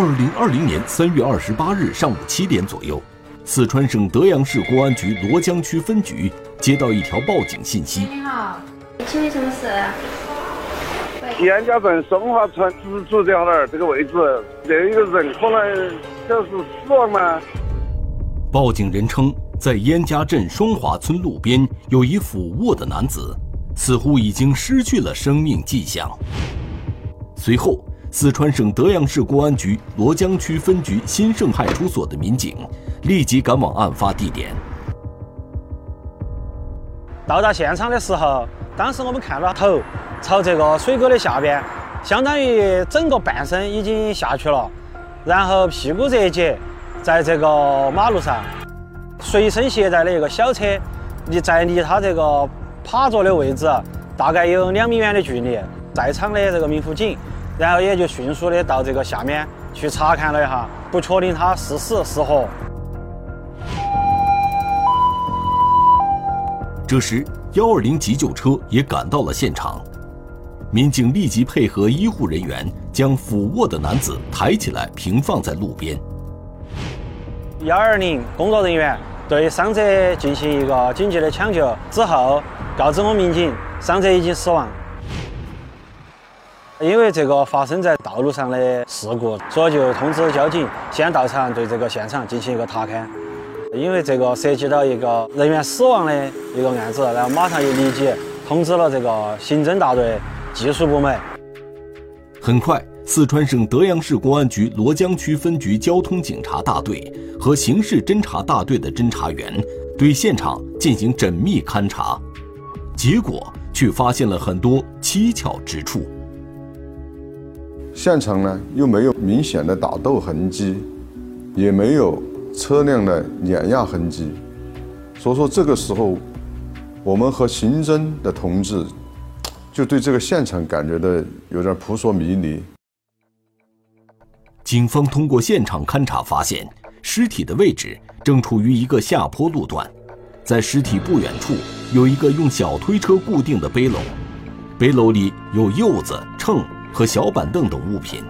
二零二零年三月二十八日上午七点左右，四川省德阳市公安局罗江区分局接到一条报警信息。你好，请问什么事？燕家镇松华村直处这儿这个位置，这一个人可能就是死亡了。报警人称，在燕家镇双华村路边有一俯卧的男子，似乎已经失去了生命迹象。随后。四川省德阳市公安局罗江区分局新盛派出所的民警立即赶往案发地点。到达现场的时候，当时我们看到头朝这个水沟的下边，相当于整个半身已经下去了，然后屁股这一节在这个马路上，随身携带的一个小车，离在离他这个趴着的位置大概有两米远的距离，在场的这个民辅警。然后也就迅速的到这个下面去查看了一下，不确定他是死是活。这时，幺二零急救车也赶到了现场，民警立即配合医护人员将俯卧的男子抬起来，平放在路边。幺二零工作人员对伤者进行一个紧急的抢救之后，告知我们民警，伤者已经死亡。因为这个发生在道路上的事故，所以就通知交警先到场对这个现场进行一个查看。因为这个涉及到一个人员死亡的一个案子，然后马上又立即通知了这个刑侦大队技术部门。很快，四川省德阳市公安局罗江区分局交通警察大队和刑事侦查大队的侦查员对现场进行缜密勘查，结果却发现了很多蹊跷之处。现场呢又没有明显的打斗痕迹，也没有车辆的碾压痕迹，所以说这个时候，我们和刑侦的同志就对这个现场感觉到有点扑朔迷离。警方通过现场勘查发现，尸体的位置正处于一个下坡路段，在尸体不远处有一个用小推车固定的背篓，背篓里有柚子、秤。和小板凳等物品，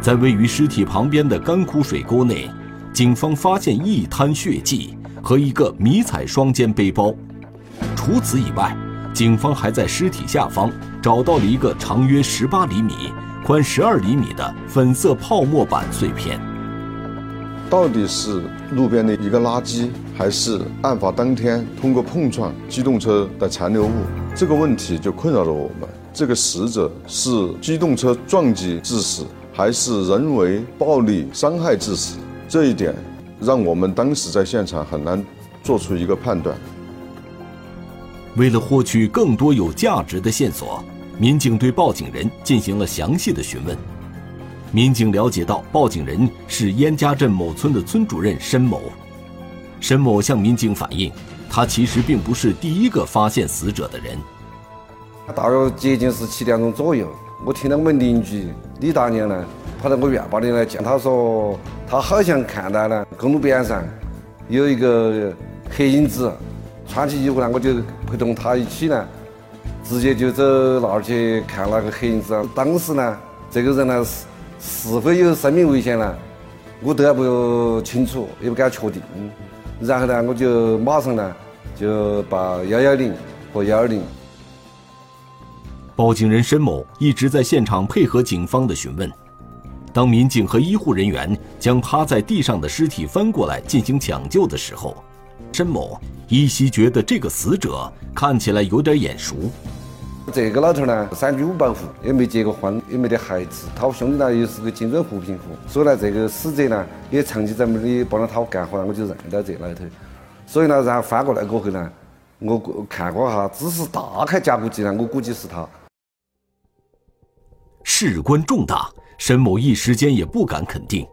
在位于尸体旁边的干枯水沟内，警方发现一滩血迹和一个迷彩双肩背包。除此以外，警方还在尸体下方找到了一个长约十八厘米、宽十二厘米的粉色泡沫板碎片。到底是路边的一个垃圾，还是案发当天通过碰撞机动车的残留物？这个问题就困扰着我们。这个死者是机动车撞击致死，还是人为暴力伤害致死？这一点让我们当时在现场很难做出一个判断。为了获取更多有价值的线索，民警对报警人进行了详细的询问。民警了解到，报警人是燕家镇某村的村主任申某。申某向民警反映，他其实并不是第一个发现死者的人。大约接近是七点钟左右，我听到我们邻居李大娘呢跑到我院坝里来见，他说他好像看到了公路边上有一个黑影子，穿起衣服呢，我就陪同他一起呢，直接就走那儿去看那个黑影子。当时呢，这个人呢是是否有生命危险呢？我都还不清楚，也不敢确定。然后呢，我就马上呢就把幺幺零和幺二零。报警人申某一直在现场配合警方的询问。当民警和医护人员将趴在地上的尸体翻过来进行抢救的时候，申某依稀觉得这个死者看起来有点眼熟。这个老头呢，三居五保户，也没结过婚，也没得孩子。他兄弟呢，又是个精准扶贫户，所以呢，这个死者呢，也长期在我们里帮着他干活，我就认得这老头。所以呢，然后翻过来过后呢，我看过哈，只是大开甲骨肌呢，我估计是他。事关重大，申某一时间也不敢肯定。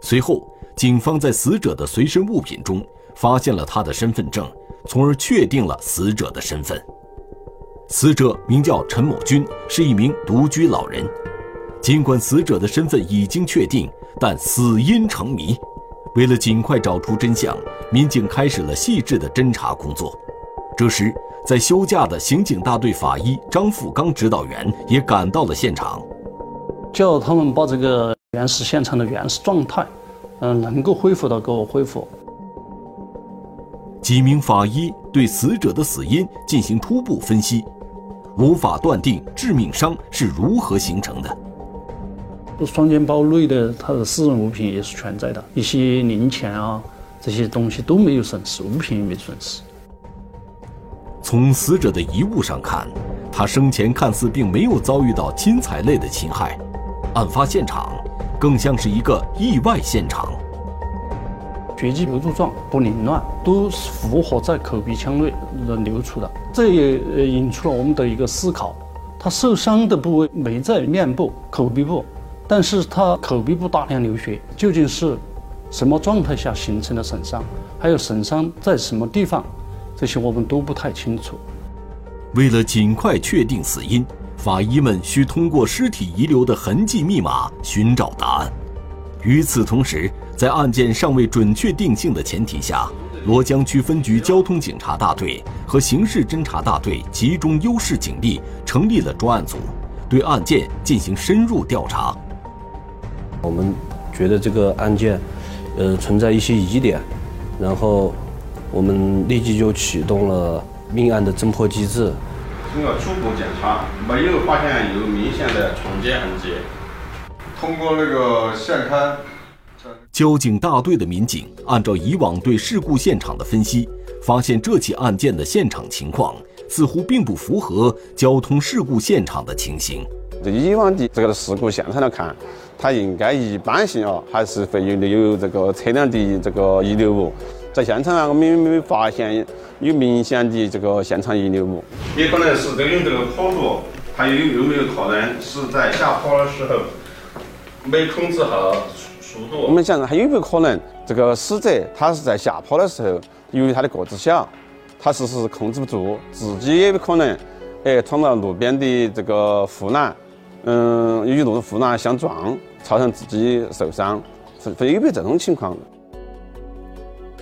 随后，警方在死者的随身物品中发现了他的身份证，从而确定了死者的身份。死者名叫陈某军，是一名独居老人。尽管死者的身份已经确定，但死因成谜。为了尽快找出真相，民警开始了细致的侦查工作。这时，在休假的刑警大队法医张富刚指导员也赶到了现场。叫他们把这个原始现场的原始状态，嗯，能够恢复的给我恢复。几名法医对死者的死因进行初步分析，无法断定致命伤是如何形成的。双肩包内的他的私人物品也是全在的，一些零钱啊这些东西都没有损失，物品也没损失。从死者的遗物上看，他生前看似并没有遭遇到金财类的侵害，案发现场更像是一个意外现场。血迹流状不凌乱，都是复合在口鼻腔内流出的，这也引出了我们的一个思考：他受伤的部位没在面部、口鼻部。但是他口鼻部大量流血，究竟是什么状态下形成的损伤？还有损伤在什么地方？这些我们都不太清楚。为了尽快确定死因，法医们需通过尸体遗留的痕迹密码寻找答案。与此同时，在案件尚未准确定性的前提下，罗江区分局交通警察大队和刑事侦查大队集中优势警力，成立了专案组，对案件进行深入调查。我们觉得这个案件，呃，存在一些疑点，然后我们立即就启动了命案的侦破机制。经过初步检查，没有发现有明显的闯劫痕迹。通过那个现勘，交警大队的民警按照以往对事故现场的分析，发现这起案件的现场情况似乎并不符合交通事故现场的情形。这以往的这个事故现场来看。它应该一般性啊，还是会有有这个车辆的这个遗留物，在现场啊，我们没有发现有明显的这个现场遗留物，也可能是这用这个坡度，它有有没有可能是在下坡的时候没控制好速度？我们想还有没有可能这个死者他是在下坡的时候，由于他的个子小，他是是控制不住，自己也有可能哎闯到路边的这个护栏。嗯，与路护栏相撞，造成自己受伤，会会有没有这种情况？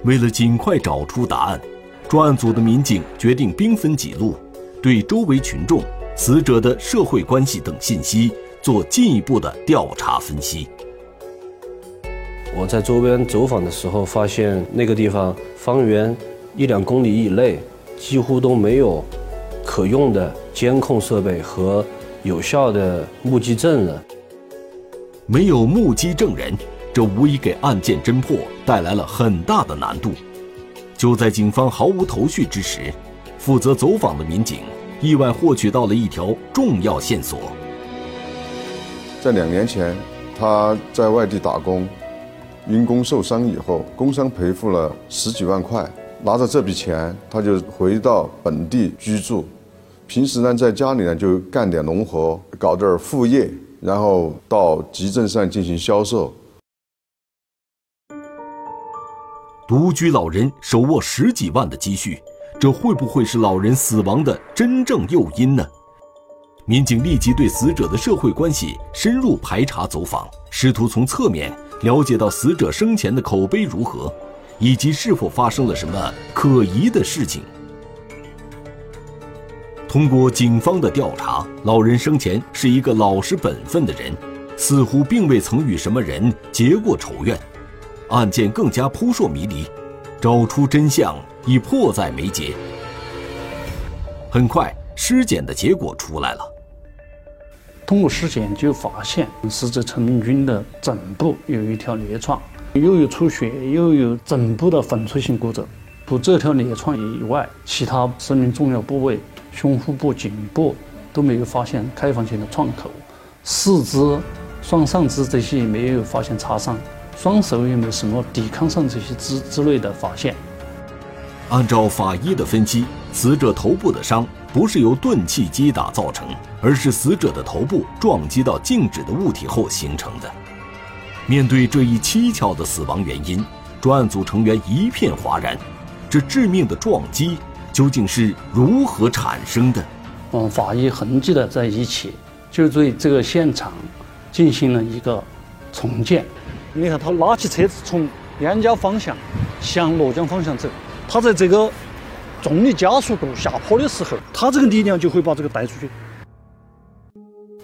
为了尽快找出答案，专案组的民警决定兵分几路，对周围群众、死者的社会关系等信息做进一步的调查分析。我在周边走访的时候，发现那个地方方圆一两公里以内几乎都没有可用的监控设备和。有效的目击证人，没有目击证人，这无疑给案件侦破带来了很大的难度。就在警方毫无头绪之时，负责走访的民警意外获取到了一条重要线索。在两年前，他在外地打工，因公受伤以后，工伤赔付了十几万块，拿着这笔钱，他就回到本地居住。平时呢，在家里呢就干点农活，搞点副业，然后到集镇上进行销售。独居老人手握十几万的积蓄，这会不会是老人死亡的真正诱因呢？民警立即对死者的社会关系深入排查走访，试图从侧面了解到死者生前的口碑如何，以及是否发生了什么可疑的事情。通过警方的调查，老人生前是一个老实本分的人，似乎并未曾与什么人结过仇怨，案件更加扑朔迷离，找出真相已迫在眉睫。很快，尸检的结果出来了。通过尸检就发现，死者陈明军的枕部有一条裂创，又有出血，又有枕部的粉碎性骨折。除这条裂创以外，其他生命重要部位。胸腹部、颈部都没有发现开放性的创口，四肢、双上肢这些也没有发现擦伤，双手有没有什么抵抗上这些之之类的发现。按照法医的分析，死者头部的伤不是由钝器击打造成，而是死者的头部撞击到静止的物体后形成的。面对这一蹊跷的死亡原因，专案组成员一片哗然：这致命的撞击。究竟是如何产生的？嗯，法医痕迹的在一起，就对这个现场进行了一个重建。你看，他拉起车子从燕郊方向向罗江方向走，他在这个重力加速度下坡的时候，他这个力量就会把这个带出去。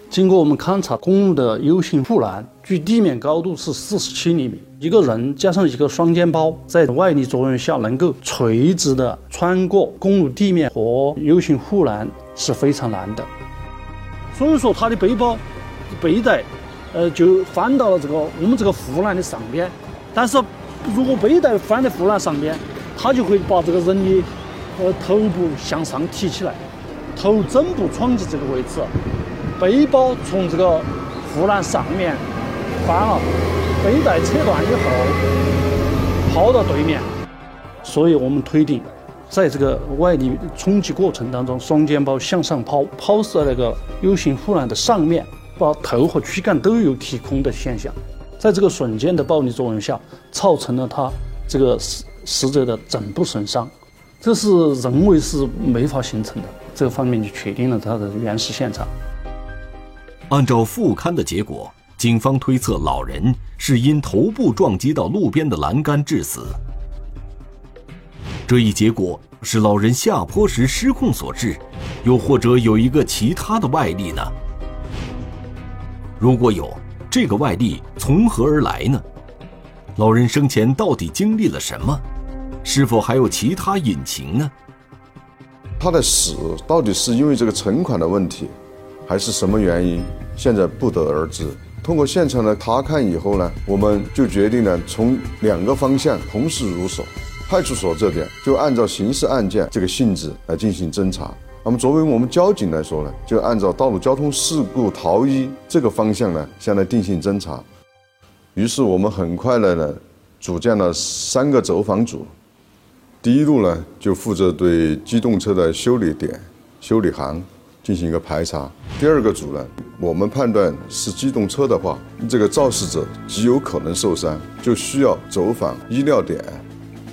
经过我们勘察，公路的 U 型护栏距地面高度是四十七厘米，一个人加上一个双肩包，在外力作用下能够垂直的穿过公路地面和 U 型护栏是非常难的。所以说，他的背包背带，呃，就翻到了这个我们这个护栏的上边。但是如果背带翻在护栏上边，他就会把这个人的呃头部向上提起来，头枕部闯进这个位置。背包从这个护栏上面翻了，背带扯断以后抛到对面，所以我们推定，在这个外力冲击过程当中，双肩包向上抛，抛射那个 U 型护栏的上面，把头和躯干都有体空的现象，在这个瞬间的暴力作用下，造成了他这个死死者的枕部损伤，这是人为是没法形成的，这个方面就确定了他的原始现场。按照复勘的结果，警方推测老人是因头部撞击到路边的栏杆致死。这一结果是老人下坡时失控所致，又或者有一个其他的外力呢？如果有，这个外力从何而来呢？老人生前到底经历了什么？是否还有其他隐情呢？他的死到底是因为这个存款的问题？还是什么原因？现在不得而知。通过现场的查看以后呢，我们就决定呢从两个方向同时入手。派出所这边就按照刑事案件这个性质来进行侦查。那么作为我们交警来说呢，就按照道路交通事故逃逸这个方向呢，向来定性侦查。于是我们很快的呢，组建了三个走访组。第一路呢，就负责对机动车的修理点、修理行。进行一个排查。第二个组呢，我们判断是机动车的话，这个肇事者极有可能受伤，就需要走访医疗点。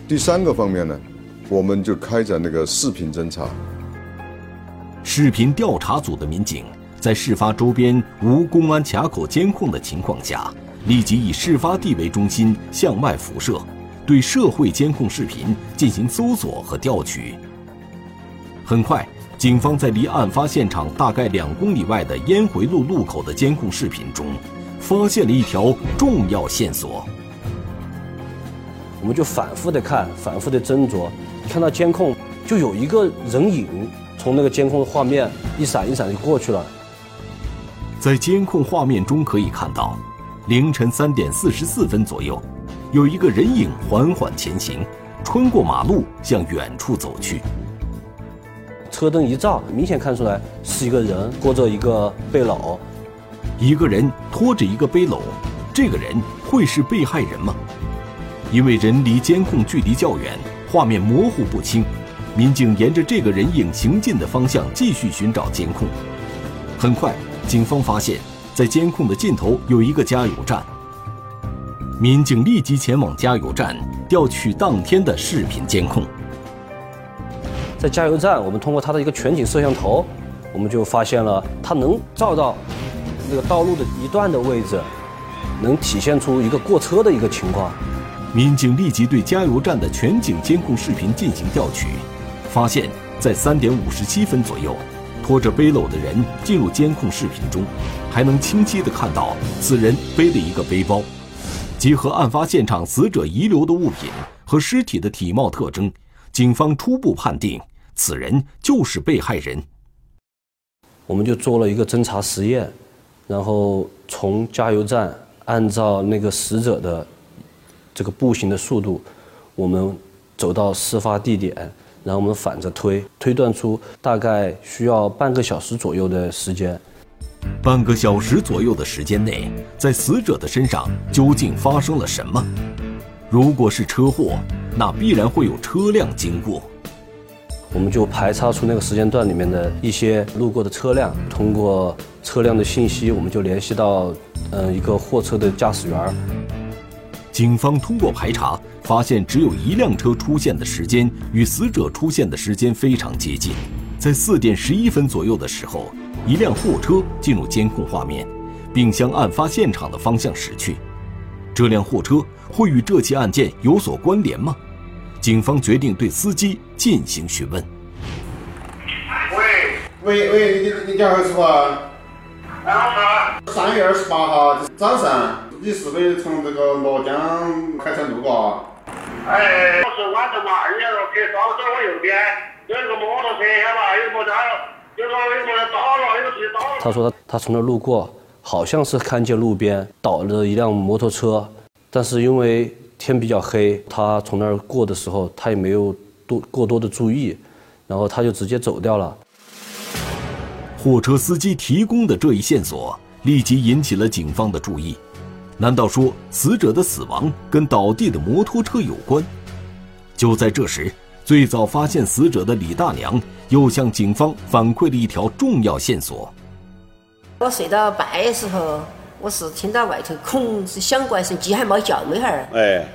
第三个方面呢，我们就开展那个视频侦查。视频调查组的民警在事发周边无公安卡口监控的情况下，立即以事发地为中心向外辐射，对社会监控视频进行搜索和调取。很快。警方在离案发现场大概两公里外的烟回路路口的监控视频中，发现了一条重要线索。我们就反复的看，反复的斟酌，看到监控就有一个人影从那个监控画面一闪一闪就过去了。在监控画面中可以看到，凌晨三点四十四分左右，有一个人影缓缓前行，穿过马路向远处走去。车灯一照，明显看出来是一个人拖着一个背篓，一个人拖着一个背篓，这个人会是被害人吗？因为人离监控距离较远，画面模糊不清，民警沿着这个人影行进的方向继续寻找监控。很快，警方发现，在监控的尽头有一个加油站，民警立即前往加油站调取当天的视频监控。在加油站，我们通过它的一个全景摄像头，我们就发现了它能照到那个道路的一段的位置，能体现出一个过车的一个情况。民警立即对加油站的全景监控视频进行调取，发现，在三点五十七分左右，拖着背篓的人进入监控视频中，还能清晰的看到此人背了一个背包。结合案发现场死者遗留的物品和尸体的体貌特征。警方初步判定，此人就是被害人。我们就做了一个侦查实验，然后从加油站按照那个死者的这个步行的速度，我们走到事发地点，然后我们反着推，推断出大概需要半个小时左右的时间。半个小时左右的时间内，在死者的身上究竟发生了什么？如果是车祸，那必然会有车辆经过。我们就排查出那个时间段里面的一些路过的车辆，通过车辆的信息，我们就联系到，嗯，一个货车的驾驶员。警方通过排查，发现只有一辆车出现的时间与死者出现的时间非常接近，在四点十一分左右的时候，一辆货车进入监控画面，并向案发现场的方向驶去。这辆货车。会与这起案件有所关联吗？警方决定对司机进行询问。喂喂喂，你你叫何师傅啊？三月二十八号早上，你是不是从这个罗江开车路过？哎，我是晚上嘛，二点多去，刚走我右边有一个摩托车，晓得吧？有摩托，有个有个倒了，有个车倒了。他说他他从那儿路过，好像是看见路边倒了一辆摩托车，但是因为天比较黑，他从那儿过的时候，他也没有多过多的注意，然后他就直接走掉了。货车司机提供的这一线索立即引起了警方的注意。难道说死者的死亡跟倒地的摩托车有关？就在这时，最早发现死者的李大娘又向警方反馈了一条重要线索。我睡到半夜时候，我是听到外头空是响过一声，鸡还没叫那会儿，哎，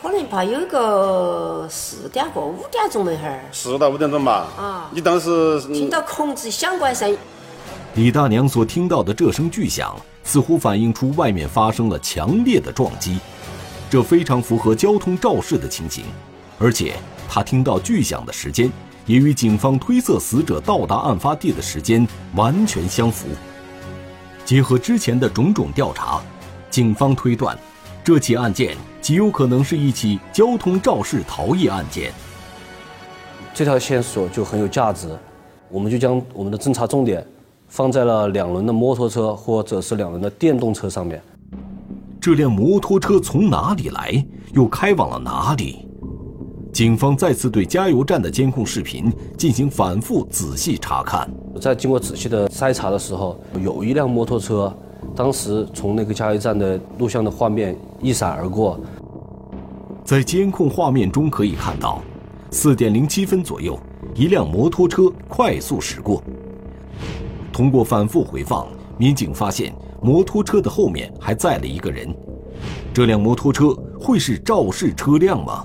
可能怕有个四点过五点钟那会儿，四到五点钟吧。啊你当时听到空子响过一声，李大娘所听到的这声巨响，似乎反映出外面发生了强烈的撞击，这非常符合交通肇事的情形，而且她听到巨响的时间也与警方推测死者到达案发地的时间完全相符。结合之前的种种调查，警方推断，这起案件极有可能是一起交通肇事逃逸案件。这条线索就很有价值，我们就将我们的侦查重点放在了两轮的摩托车或者是两轮的电动车上面。这辆摩托车从哪里来，又开往了哪里？警方再次对加油站的监控视频进行反复仔细查看。在经过仔细的筛查的时候，有一辆摩托车，当时从那个加油站的录像的画面一闪而过。在监控画面中可以看到，四点零七分左右，一辆摩托车快速驶过。通过反复回放，民警发现摩托车的后面还载了一个人。这辆摩托车会是肇事车辆吗？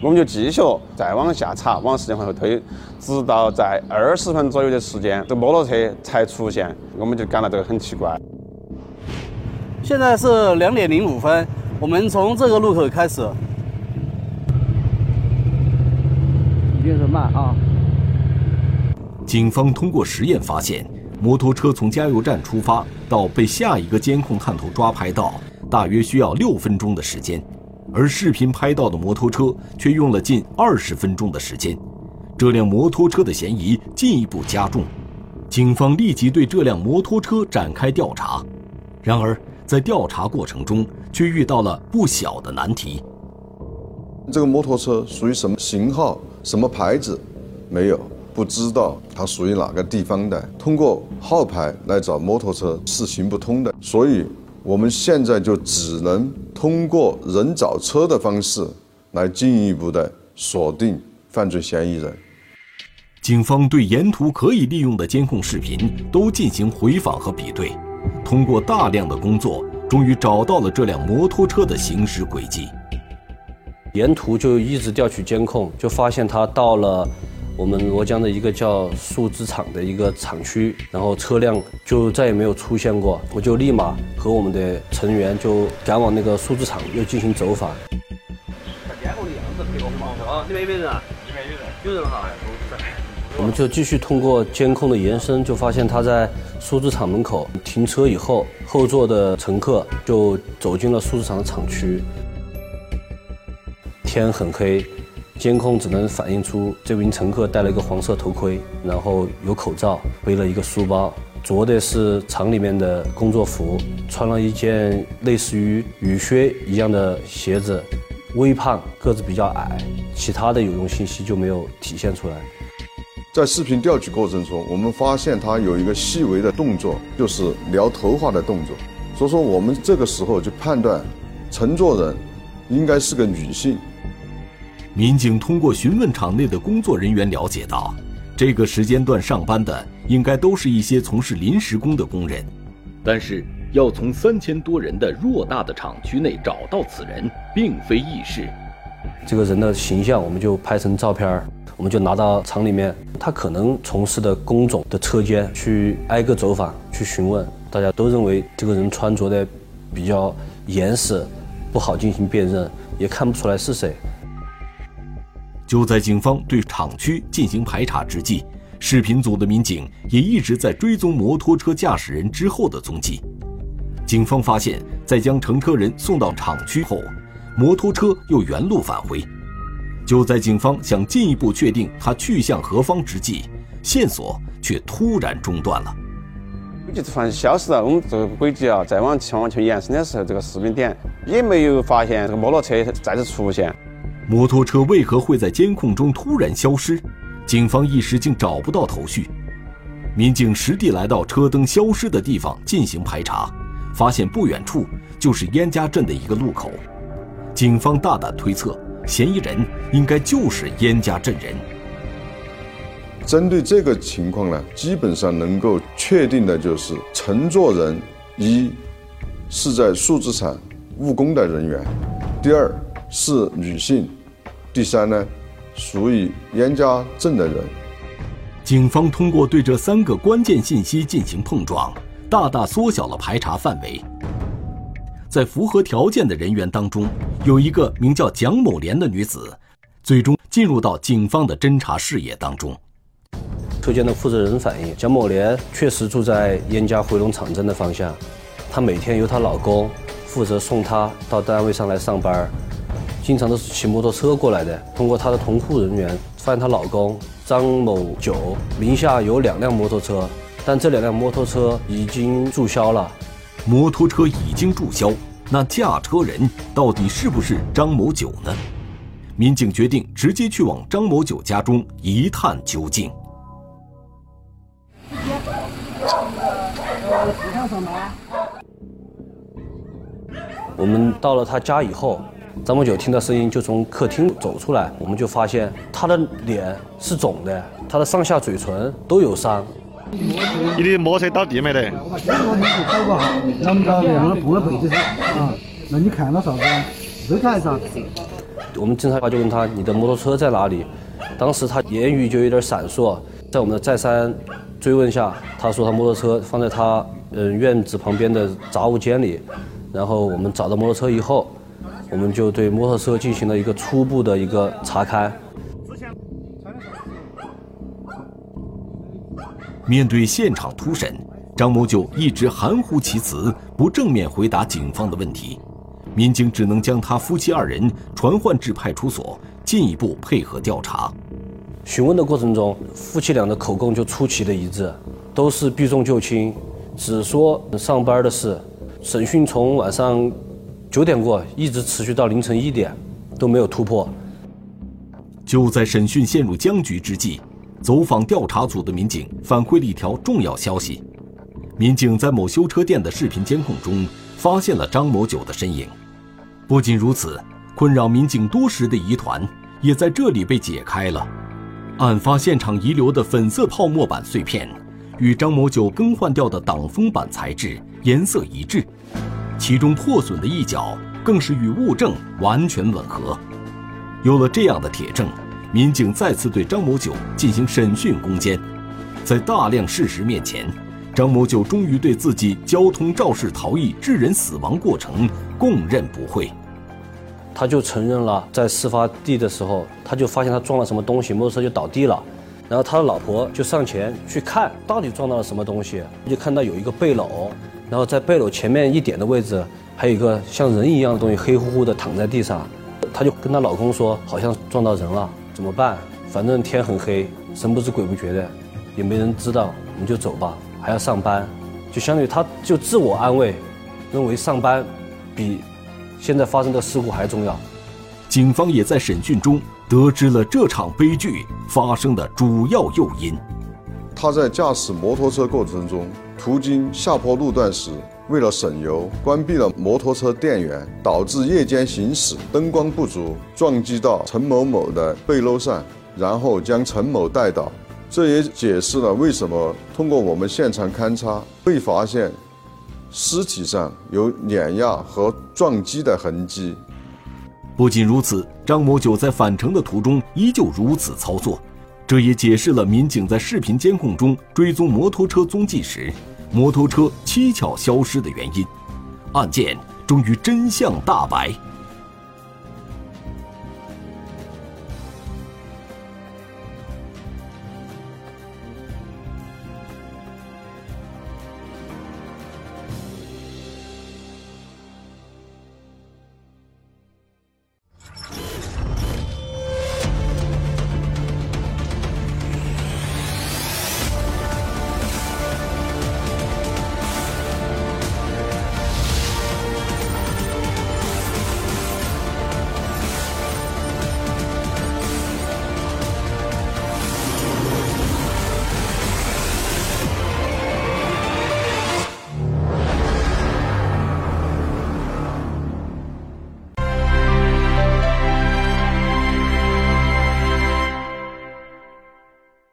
我们就继续再往下查，往时间往后推，直到在二十分左右的时间，这摩托车才出现，我们就感到这个很奇怪。现在是两点零五分，我们从这个路口开始。一定是慢啊！警方通过实验发现，摩托车从加油站出发到被下一个监控探头抓拍到，大约需要六分钟的时间，而视频拍到的摩托车却用了近二十分钟的时间。这辆摩托车的嫌疑进一步加重，警方立即对这辆摩托车展开调查。然而，在调查过程中却遇到了不小的难题。这个摩托车属于什么型号、什么牌子？没有，不知道它属于哪个地方的。通过号牌来找摩托车是行不通的，所以我们现在就只能通过人找车的方式来进一步的锁定犯罪嫌疑人。警方对沿途可以利用的监控视频都进行回访和比对，通过大量的工作，终于找到了这辆摩托车的行驶轨迹。沿途就一直调取监控，就发现他到了我们罗江的一个叫树脂厂的一个厂区，然后车辆就再也没有出现过。我就立马和我们的成员就赶往那个树脂厂又进行走访。监控的样子配合很好啊！里面有没有人啊？里面有人，有人哈。我们就继续通过监控的延伸，就发现他在树脂厂门口停车以后，后座的乘客就走进了树脂厂的厂区。天很黑，监控只能反映出这名乘客戴了一个黄色头盔，然后有口罩，背了一个书包，着的是厂里面的工作服，穿了一件类似于雨靴一样的鞋子，微胖，个子比较矮，其他的有用信息就没有体现出来。在视频调取过程中，我们发现他有一个细微的动作，就是撩头发的动作。所以说，我们这个时候就判断，乘坐人应该是个女性。民警通过询问场内的工作人员了解到，这个时间段上班的应该都是一些从事临时工的工人，但是要从三千多人的偌大的厂区内找到此人，并非易事。这个人的形象，我们就拍成照片，我们就拿到厂里面，他可能从事的工种的车间去挨个走访，去询问。大家都认为这个人穿着的比较严实，不好进行辨认，也看不出来是谁。就在警方对厂区进行排查之际，视频组的民警也一直在追踪摩托车驾驶人之后的踪迹。警方发现，在将乘车人送到厂区后，摩托车又原路返回。就在警方想进一步确定他去向何方之际，线索却突然中断了。轨迹突然消失了，我们这个轨迹啊，再往前往前延伸的时候，这个视频点也没有发现这个摩托车再次出现。摩托车为何会在监控中突然消失？警方一时竟找不到头绪。民警实地来到车灯消失的地方进行排查，发现不远处就是燕家镇的一个路口。警方大胆推测，嫌疑人应该就是燕家镇人。针对这个情况呢，基本上能够确定的就是乘坐人一是在树脂厂务工的人员，第二是女性，第三呢属于燕家镇的人。警方通过对这三个关键信息进行碰撞，大大缩小了排查范围。在符合条件的人员当中，有一个名叫蒋某莲的女子，最终进入到警方的侦查视野当中。车间的负责人反映，蒋某莲确实住在燕家回龙场镇的方向，她每天由她老公负责送她到单位上来上班，经常都是骑摩托车过来的。通过她的同户人员发现，她老公张某九名下有两辆摩托车，但这两辆摩托车已经注销了。摩托车已经注销，那驾车人到底是不是张某九呢？民警决定直接去往张某九家中一探究竟。我们到了他家以后，张某九听到声音就从客厅走出来，我们就发现他的脸是肿的，他的上下嘴唇都有伤。你的摩托车倒地没得？啊，那你看到啥子？没看啥？我们侦查就问他：“你的摩托车在哪里？”当时他言语就有点闪烁，在我们的再三追问下，他说他摩托车放在他嗯院子旁边的杂物间里。然后我们找到摩托车以后，我们就对摩托车进行了一个初步的一个查勘。面对现场突审，张某就一直含糊其辞，不正面回答警方的问题。民警只能将他夫妻二人传唤至派出所，进一步配合调查。询问的过程中，夫妻俩的口供就出奇的一致，都是避重就轻，只说上班的事。审讯从晚上九点过一直持续到凌晨一点，都没有突破。就在审讯陷入僵局之际，走访调查组的民警反馈了一条重要消息：民警在某修车店的视频监控中发现了张某九的身影。不仅如此，困扰民警多时的疑团也在这里被解开了。案发现场遗留的粉色泡沫板碎片，与张某九更换掉的挡风板材质颜色一致。其中破损的一角更是与物证完全吻合。有了这样的铁证，民警再次对张某九进行审讯攻坚。在大量事实面前，张某九终于对自己交通肇事逃逸致人死亡过程供认不讳。他就承认了，在事发地的时候，他就发现他撞了什么东西，摩托车就倒地了。然后他的老婆就上前去看到底撞到了什么东西，就看到有一个背篓。然后在背篓前面一点的位置，还有一个像人一样的东西，黑乎乎的躺在地上。她就跟她老公说：“好像撞到人了，怎么办？反正天很黑，神不知鬼不觉的，也没人知道，我们就走吧，还要上班。”就相当于她就自我安慰，认为上班比现在发生的事故还重要。警方也在审讯中得知了这场悲剧发生的主要诱因。他在驾驶摩托车过程中。途经下坡路段时，为了省油，关闭了摩托车电源，导致夜间行驶灯光不足，撞击到陈某某的背篓上，然后将陈某带倒。这也解释了为什么通过我们现场勘查会发现尸体上有碾压和撞击的痕迹。不仅如此，张某九在返程的途中依旧如此操作，这也解释了民警在视频监控中追踪摩托车踪迹时。摩托车蹊跷消失的原因，案件终于真相大白。